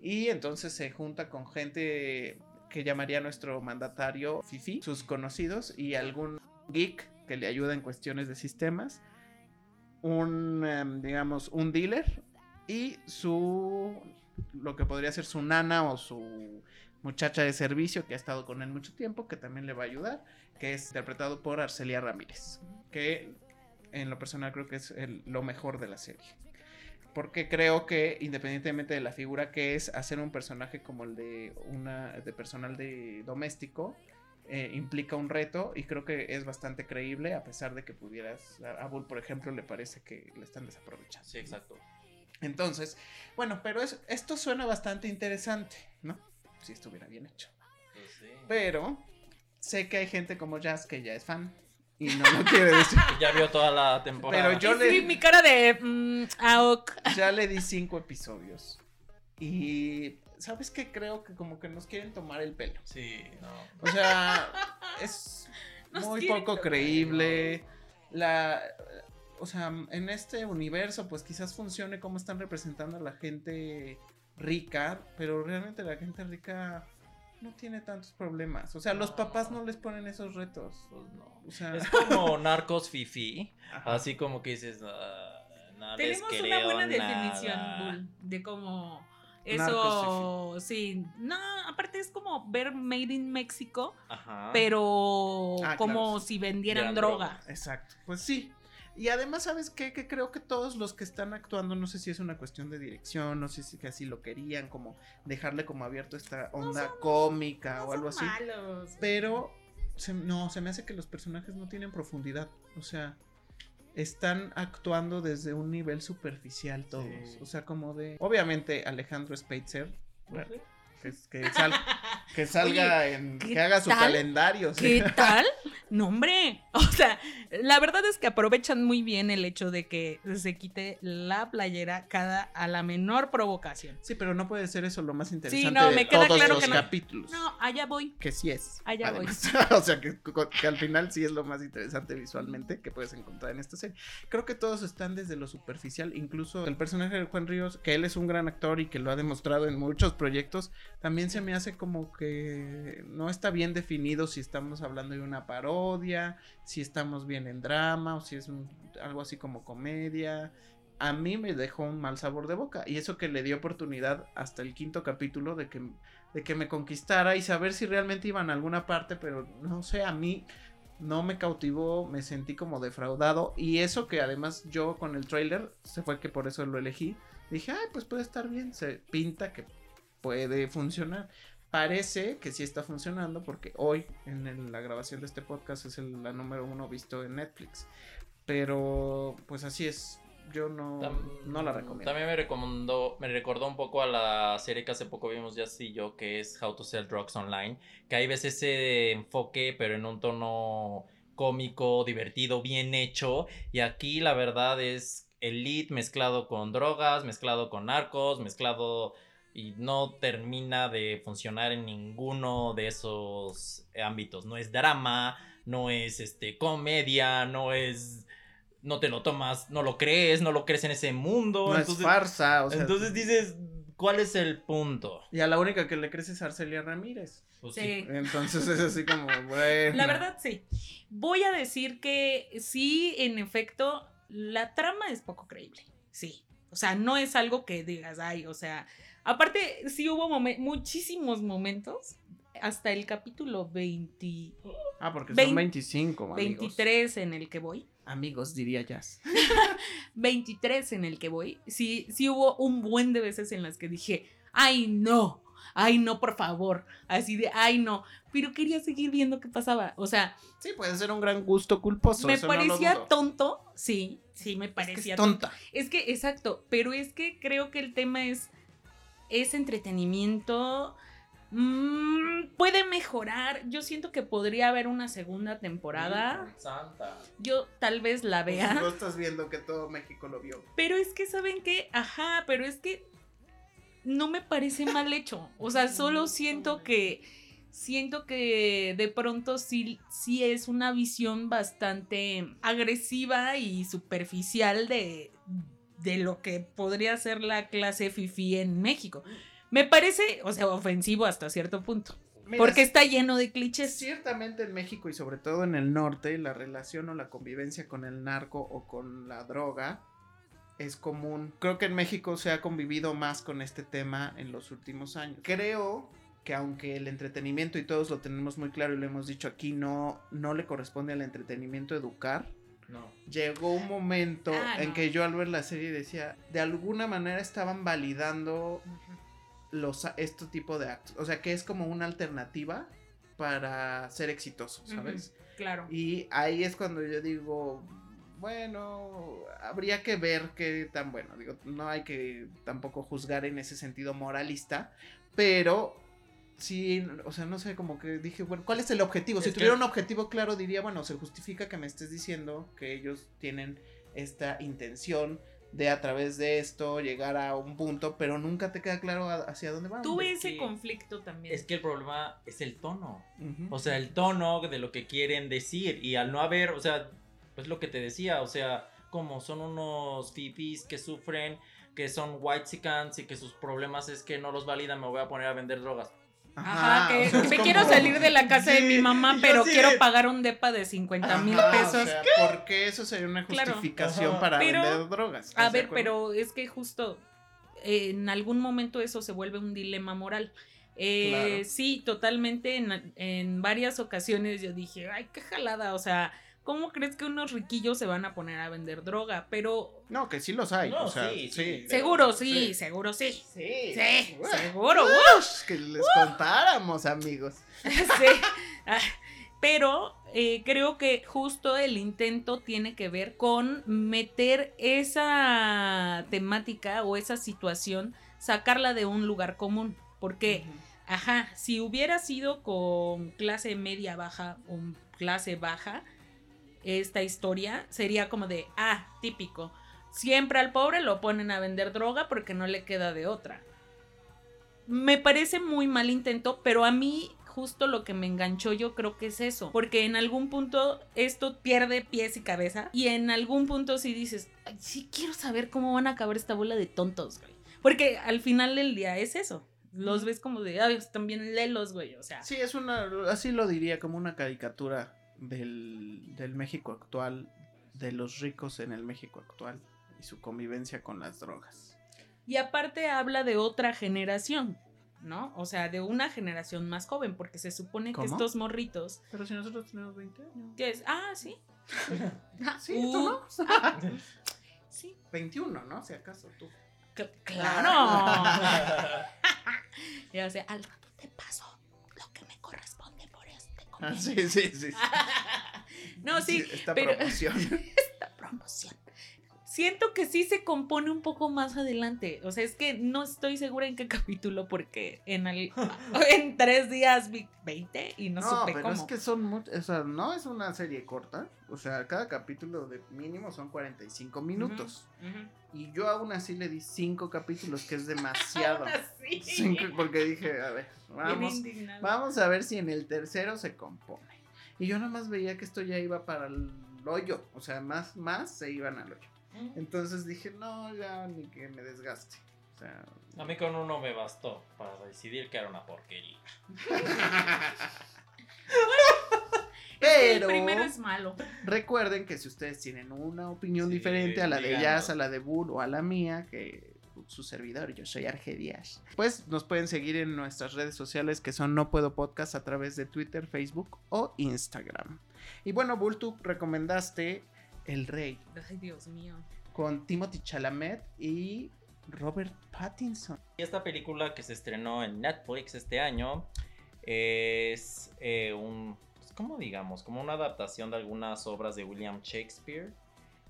Y entonces se junta con gente que llamaría nuestro mandatario Fifi, sus conocidos y algún geek que le ayuda en cuestiones de sistemas, un, em, digamos, un dealer y su, lo que podría ser su nana o su muchacha de servicio que ha estado con él mucho tiempo, que también le va a ayudar, que es interpretado por Arcelia Ramírez, que en lo personal creo que es lo mejor de la serie. Porque creo que independientemente de la figura que es, hacer un personaje como el de una de personal de doméstico eh, implica un reto y creo que es bastante creíble a pesar de que pudieras a Bull por ejemplo le parece que le están desaprovechando. Sí, exacto. Entonces, bueno, pero es- esto suena bastante interesante, ¿no? Si estuviera bien hecho. Pues sí. Pero sé que hay gente como Jazz que ya es fan y no lo quiere decir. *laughs* Ya vio toda la temporada. Pero yo Sí, le- mi cara de. mm, ah, ok. Ya le di cinco episodios. Y ¿sabes qué? Creo que como que nos quieren tomar el pelo. Sí, no. O sea, es *laughs* Nos muy poco creíble. La o sea, en este universo pues quizás funcione como están representando a la gente rica, pero realmente la gente rica no tiene tantos problemas. O sea, los papás no les ponen esos retos. Pues no. O sea, Es como *laughs* narcos fifi. Así como que dices. "Ah, no les Tenemos una buena nada". definición, Bull, de cómo eso, sí, no, aparte es como ver Made in México, Ajá. pero Ah, como claro. si vendieran Vendieran droga. Exacto, pues sí. Y además, ¿sabes qué? Que creo que todos los que están actuando, no sé si es una cuestión de dirección, no sé si que así lo querían, como dejarle como abierto esta onda cómica No o algo son así. malos. Pero se- no, se me hace que los personajes no tienen profundidad. O sea, están actuando desde un nivel superficial todos. Sí. O sea, como de. Obviamente, Alejandro Speitzer. Bueno, que, que sal- que *laughs* salga en. ¿qué Que haga su tal? calendario. sí. ¿Qué tal? *laughs* No, hombre. *laughs* O sea, la verdad es que aprovechan muy bien el hecho de que se quite la playera cada a la menor provocación. Sí, pero no puede ser eso lo más interesante no, de queda todos claro los que no. capítulos. No, allá voy. Que sí es. Allá voy. *laughs* o sea, que, que al final sí es lo más interesante visualmente que puedes encontrar en esta serie. Creo que todos están desde lo superficial. Incluso el personaje de Juan Ríos, que él es un gran actor y que lo ha demostrado en muchos proyectos, también se me hace como que no está bien definido si estamos hablando de una parodia, si estamos bien en drama o si es algo así como comedia. A mí me dejó un mal sabor de boca y eso que le dio oportunidad hasta el quinto capítulo de que, de que me conquistara y saber si realmente iban a alguna parte, pero no sé, a mí no me cautivó, me sentí como defraudado y eso que además yo con el trailer, se fue que por eso lo elegí, dije, ay, pues puede estar bien, se pinta que puede funcionar. Parece que sí está funcionando porque hoy en el- la grabación de este podcast es el- la número uno visto en Netflix. Pero pues así es, yo no, Tam- no la recomiendo. También me recomendó, me recordó un poco a la serie que hace poco vimos ya sí yo, que es How to Sell Drugs Online, que hay veces ese enfoque, pero en un tono cómico, divertido, bien hecho. Y aquí la verdad es elite mezclado con drogas, mezclado con narcos, mezclado y no termina de funcionar en ninguno de esos ámbitos. No es drama, no es este comedia, no es no te lo tomas, no lo crees, no lo crees en ese mundo. no entonces, es farsa, o sea, entonces dices, ¿cuál es el punto? y a la única que le crece es Arcelia Ramírez. Pues Sí. Entonces es así como, *laughs* bueno. La verdad, sí. Voy a decir que sí, en efecto, la trama es poco creíble. Sí. O sea, no es algo que digas, ay, o sea, aparte, sí hubo momen- muchísimos momentos, hasta el capítulo 20, Ah, porque Vein- son 25, amigos. 23 en el que voy. Amigos, diría Jazz. *laughs* 23 en el que voy, sí, sí hubo un buen de veces en las que dije, ay no, ay no, por favor, así de, ay no, pero quería seguir viendo qué pasaba, o sea, Sí, puede ser un gran gusto culposo. me no parecía tonto, sí, sí, me Es que parecía es tonto. tonta. Es que, exacto, pero es que creo que el tema es, es entretenimiento, Mm, puede mejorar. Yo siento que podría haber una segunda temporada. Santa. Yo tal vez la Pues, vea. no estás viendo que todo México lo vio. Pero es que, ¿saben qué? Ajá, pero es que no me parece mal hecho. O sea, *laughs* solo siento que. Siento que de pronto sí, sí es una visión bastante agresiva y superficial de, de lo que podría ser la clase fifi en México. Me parece, o sea, ofensivo hasta cierto punto. Mira, Porque está lleno de clichés. Ciertamente en México y sobre todo en el norte, la relación o la convivencia con el narco o con la droga es común. Creo que en México se ha convivido más con este tema en los últimos años. Creo que aunque el entretenimiento y todos lo tenemos muy claro y lo hemos dicho aquí, no, no le corresponde al entretenimiento educar. No. Llegó un momento Ah, en no. que yo al ver la serie decía, de alguna manera estaban validando los este tipo de actos. O sea, que es como una alternativa para ser exitoso, ¿sabes? Claro. Y ahí es cuando yo digo, bueno, habría que ver qué tan bueno. Digo, no hay que tampoco juzgar en ese sentido moralista, pero sí, o sea, no sé, como que dije, bueno, ¿cuál es el objetivo? Si Es que- tuviera un objetivo claro, diría, bueno, se justifica que me estés diciendo que ellos tienen esta intención de a través de esto llegar a un punto, pero nunca te queda claro a- hacia dónde van. Tuve es ese que- conflicto también. Es que el problema es el tono. O sea, el tono de lo que quieren decir. Y al no haber, o sea, pues lo que te decía, o sea, como son unos fifis que sufren, que son white y que sus problemas es que no los validan, me voy a poner a vender drogas. Ajá, que, o sea, que es me como- quiero salir de la casa de mi mamá, pero sí quiero pagar un depa de 50 mil pesos. O sea, porque eso sería una justificación para Pero- vender drogas. A ¿estás de ver, pero es que justo eh, en algún momento eso se vuelve un dilema moral. Eh, Claro. Sí, totalmente. En, en varias ocasiones yo dije, ay, qué jalada. O sea, ¿cómo crees que unos riquillos se van a poner a vender droga? Pero No, que sí los hay. No, o sea, sí, sí. seguro sí, sí. seguro sí. Sí. Sí, Uf, seguro. uf, que les contáramos, amigos. *laughs* Sí. Ah, Pero eh, creo que justo el intento tiene que ver con meter esa temática o esa situación, sacarla de un lugar común. Porque, ajá, si hubiera sido con clase media baja o clase baja, esta historia sería como de, ah, típico. Siempre al pobre lo ponen a vender droga porque no le queda de otra. Me parece muy mal intento, pero a mí justo lo que me enganchó yo creo que es eso. Porque en algún punto esto pierde pies y cabeza. Y en algún punto sí dices, "Ay, sí quiero saber cómo van a acabar esta bola de tontos, güey. Porque al final del día es eso. Los ves como de, ay, están bien lelos, güey. O sea, Sí, es una, así lo diría, como una caricatura del, del México actual, de los ricos en el México actual y su convivencia con las drogas. Y aparte habla de otra generación, ¿no? O sea, de una generación más joven, porque se supone ¿Cómo? que estos morritos, Pero si nosotros tenemos 20 años. que es, ah, sí, *laughs* Sí, Uh. tú no. *laughs* sí, 21, ¿no? Si acaso tú. cl- claro. y o sea, al rato te paso Ah, sí, sí, sí. *laughs* No, sí, esta pero- promoción. *laughs* esta promoción. Siento que sí se compone un poco más adelante. O sea, es que no estoy segura en qué *laughs* capítulo, porque en, el- *laughs* en tres días vi 20 y no, No, supe pero cómo. es que son muchos, o sea, no es una serie corta, o sea, cada capítulo de mínimo son 45 minutos. Ujú. Y yo aún así le di 5 capítulos, que es demasiado. *laughs* Así. Cinco, porque dije, a ver, vamos, vamos a ver si en el tercero se compone. Y yo nada más veía que esto ya iba para el hoyo, o sea, más, más se iban al hoyo. Entonces dije, no, ya ni que me desgaste. O sea, A mí con uno me bastó para decidir que era una porquería. *laughs* pero El primero es malo. recuerden que si ustedes tienen una opinión Sí, diferente a la de. Jazz, a la de Bull o a la mía, que su servidor, yo soy Argedias, pues nos pueden seguir en nuestras redes sociales que son No Puedo Podcast a través de Twitter, Facebook o Instagram. Y bueno, Bull, tú recomendaste El Rey Ay, Dios mío. con Timothy Chalamet y Robert Pattinson. Y esta película que se estrenó en Netflix este año es eh, un, pues, ¿cómo digamos? Como una adaptación de algunas obras de William Shakespeare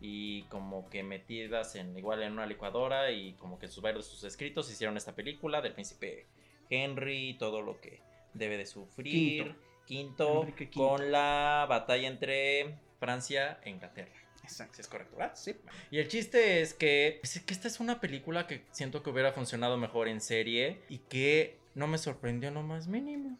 y como que metidas en igual en una licuadora y como que sus varios de sus escritos hicieron esta película del príncipe Henry, todo lo que debe de sufrir. Quinto. Con la batalla entre Francia e Inglaterra. Exacto. Si es correcto, ¿verdad? Sí. Y el chiste es que, pues, es que esta es una película que siento que hubiera funcionado mejor en serie y que no me sorprendió en lo más mínimo.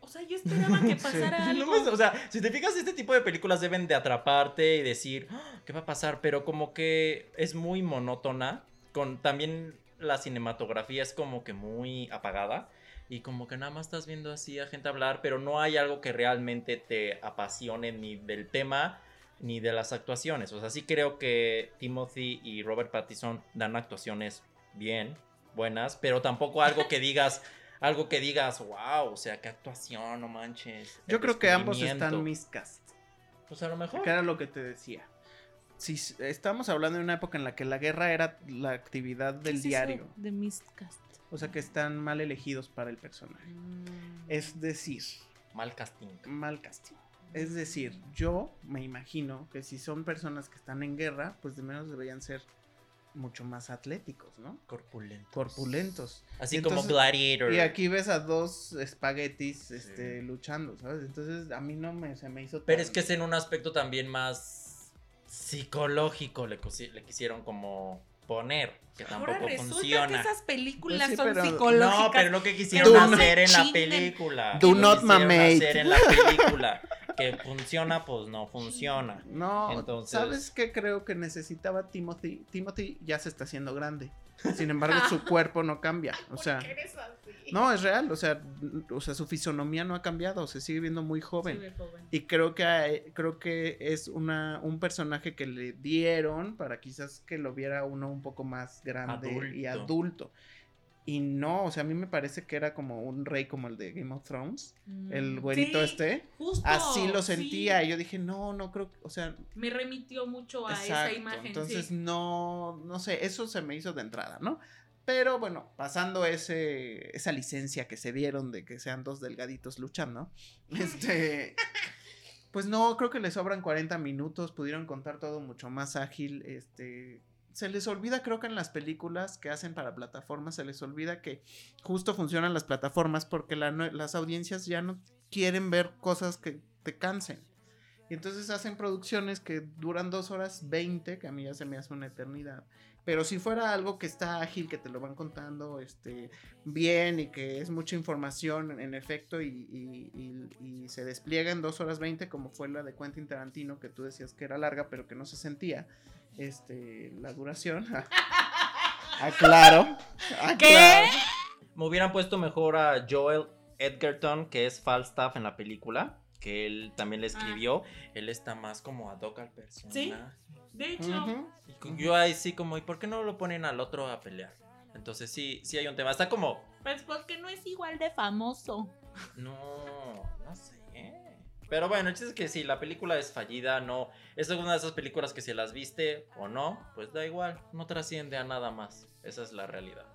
O sea, yo esperaba que *laughs* pasara No algo. o sea, si te fijas, este tipo de películas deben de atraparte y decir, "Ah, ¿qué va a pasar? Pero como que es muy monótona. Con también la cinematografía es como que muy apagada. Y como que nada más estás viendo así a gente hablar, pero no hay algo que realmente te apasione ni del tema ni de las actuaciones. O sea, sí creo que Timothy y Robert Pattinson dan actuaciones bien, buenas, pero tampoco algo que digas, *laughs* algo que digas, wow, o sea, qué actuación, no manches. Yo creo que ambos descubrimiento". están miscast. Pues a lo mejor. Que era lo que te decía. Si estamos hablando de una época en la que la guerra era la actividad ¿Qué del es eso diario. De Mistcast. O sea que están mal elegidos para el personaje. Es decir, Mal casting. mal casting. Es decir, yo me imagino que si son personas que están en guerra, pues de menos deberían ser mucho más atléticos, ¿no? Corpulentos. Corpulentos. Así Y como Gladiator. Y aquí ves a dos espaguetis este, luchando, ¿sabes? Entonces a mí no me, se me hizo Pero tan- es que es en un aspecto también más psicológico le, le quisieron como poner, que Ahora tampoco resulta funciona. que esas películas Pues sí, son pero- psicológicas. No, pero lo que quisieron Do hacer en la película. Do not quisieron mamate. hacer en la película. Que funciona, pues no funciona. No, Entonces- ¿sabes qué creo que necesitaba Timothy? Timothy ya se está haciendo grande. Sin embargo, *laughs* su cuerpo no cambia. O sea, no, es real. O sea, o sea, su fisonomía no ha cambiado. Se sigue viendo muy joven. Y creo que hay- creo que es una, un personaje que le dieron para quizás que lo viera uno un poco más grande y Adulto. Y no, o sea, a mí me parece que era como un rey como el de Game of Thrones. El güerito Sí, este. justo, Así lo sí. sentía. Y yo dije, no, no creo, o sea, Me remitió mucho a esa imagen. Entonces, sí. no, no sé, eso se me hizo de entrada, ¿no? Pero bueno, pasando ese, esa licencia que se dieron de que sean dos delgaditos luchando, *laughs* este, pues no, creo que les sobran 40 minutos, pudieron contar todo mucho más ágil, este, se les olvida, creo que en las películas que hacen para plataformas, se les olvida que justo funcionan las plataformas porque las audiencias ya no quieren ver cosas que te cansen. Y entonces hacen producciones que duran dos horas 20, que a mí ya se me hace una eternidad. Pero si fuera algo que está ágil, que te lo van contando este, bien y que es mucha información en efecto y se despliega en dos horas 20, como fue la de Quentin Tarantino, que tú decías que era larga, pero que no se sentía este, la duración. *laughs* Aclaro. ¿Qué? Me hubieran puesto mejor a Joel Edgerton, que es Falstaff en la película. Que él también le escribió. Él está más como ad hoc al personaje. Sí. De hecho, Yo ahí sí como, ¿y por qué no lo ponen al otro a pelear? Entonces sí, sí hay un tema. Está como, pues porque no es igual de famoso. no, no sé. Pero bueno, el chiste es que si la película es fallida, no. Es una de esas películas que si las viste o no, pues da igual. No trasciende a nada más. Esa es la realidad.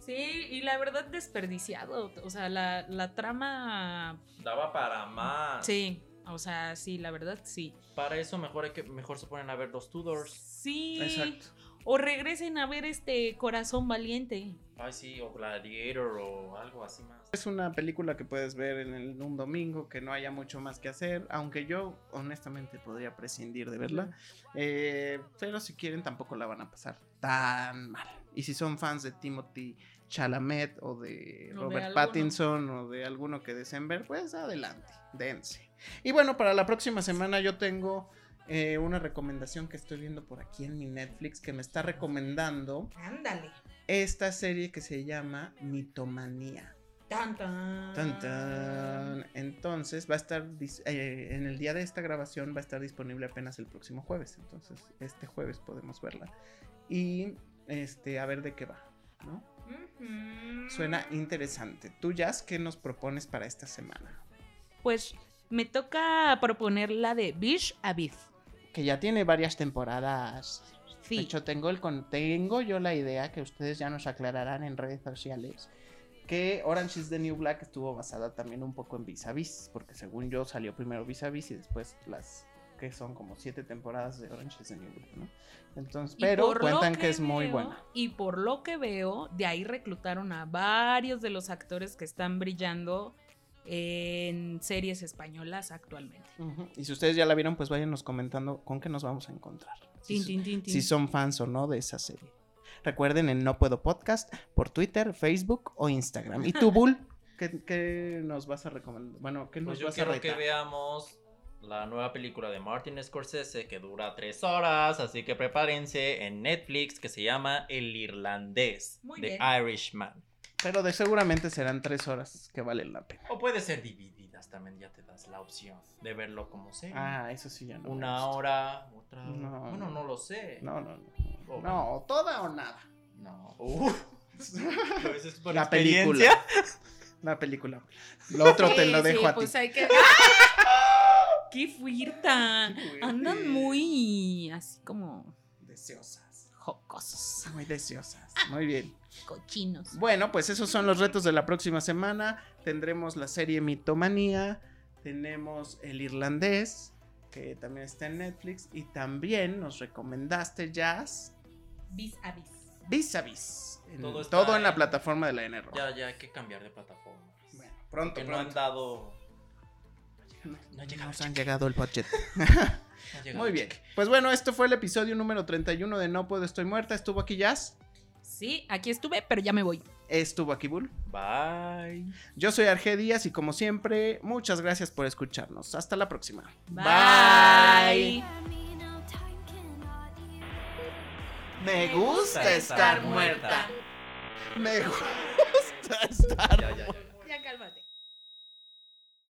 Sí, y la verdad desperdiciado. O sea, la, la trama. Daba para más. Sí, o sea, sí, la verdad sí. Para eso mejor hay que mejor se ponen a ver los Tudors. Sí. Exacto. O regresen a ver este Corazón Valiente. Ay, sí, o Gladiator o algo así más. Es una película que puedes ver en el- un domingo, que no haya mucho más que hacer, aunque yo honestamente podría prescindir de verla. Eh, pero si quieren tampoco la van a pasar tan mal. Y si son fans de Timothy Chalamet o de Robert. Pattinson o de alguno que deseen ver, pues adelante, dense. Y bueno, para la próxima semana yo tengo eh, una recomendación que estoy viendo por aquí en mi Netflix que me está recomendando Ándale. esta serie que se llama Mitomanía. Tan, tan. Tan, tan. Entonces va a estar eh, en el día de esta grabación va a estar disponible apenas el próximo jueves. Entonces este jueves podemos verla y este a ver de qué va, ¿no? Suena interesante. Tú Jazz, ¿qué nos propones para esta semana? Pues me toca proponer la de Bish a Beef. Que ya tiene varias temporadas. Sí. De hecho tengo el con- tengo yo la idea que ustedes ya nos aclararán en redes sociales que Orange is the New Black estuvo basada también un poco en Vis a Vis, porque según yo salió primero Vis a Vis y después las que son como siete temporadas de Orange is the New Black, ¿no? Entonces, pero cuentan que, es muy buena. Y por lo que veo, de ahí reclutaron a varios de los actores que están brillando en series españolas actualmente. Y si ustedes ya la vieron, pues váyanos comentando con qué nos vamos a encontrar. Si, si son fans o no de esa serie. Recuerden en No Puedo Podcast por Twitter, Facebook o Instagram. ¿Y tú, Bull? *laughs* ¿Qué, qué nos vas a recomendar? Bueno, ¿qué nos Pues yo vas a quiero que veamos la nueva película de Martin Scorsese que dura tres horas, así que prepárense en Netflix que se llama El Irlandés Muy de bien. Irishman. Pero de seguramente serán tres horas que valen la pena. O puede ser divididas también, ya te das la opción de verlo como sea. Ah, eso sí ya no. me Una gusta. hora, otra. No. Bueno, no lo sé. No, no, no. No, o toda o nada. No. Uh. *laughs* Es por La experiencia. La película. Lo otro te lo dejo sí, a ti. pues hay que... *laughs* ¡Qué fuirta! Qué Andan muy así como Deseosas. Jocosos, Muy deseosas. Muy bien. cochinos. Bueno, pues esos son los retos de la próxima semana. Tendremos la serie Mitomanía. Tenemos El Irlandés, que también está en Netflix. Y también nos recomendaste Jazz Vis a vis. Vis a Vis. En- Todo en la en- plataforma de la N Ya, ya hay que cambiar de plataforma. Bueno, pronto, Que no han pronto. dado. No, llegado nos han llegado el budget. *laughs* Muy bien. Pues bueno, esto fue el episodio número 31 de No Puedo Estoy Muerta. Estuvo aquí Jazz. Sí, aquí estuve, pero ya me voy. Estuvo aquí Bull. Bye. Yo soy Arge Díaz y como siempre, muchas gracias por escucharnos. Hasta la próxima. Bye. Me gusta estar muerta. Me gusta *laughs* estar Ya, ya, ya.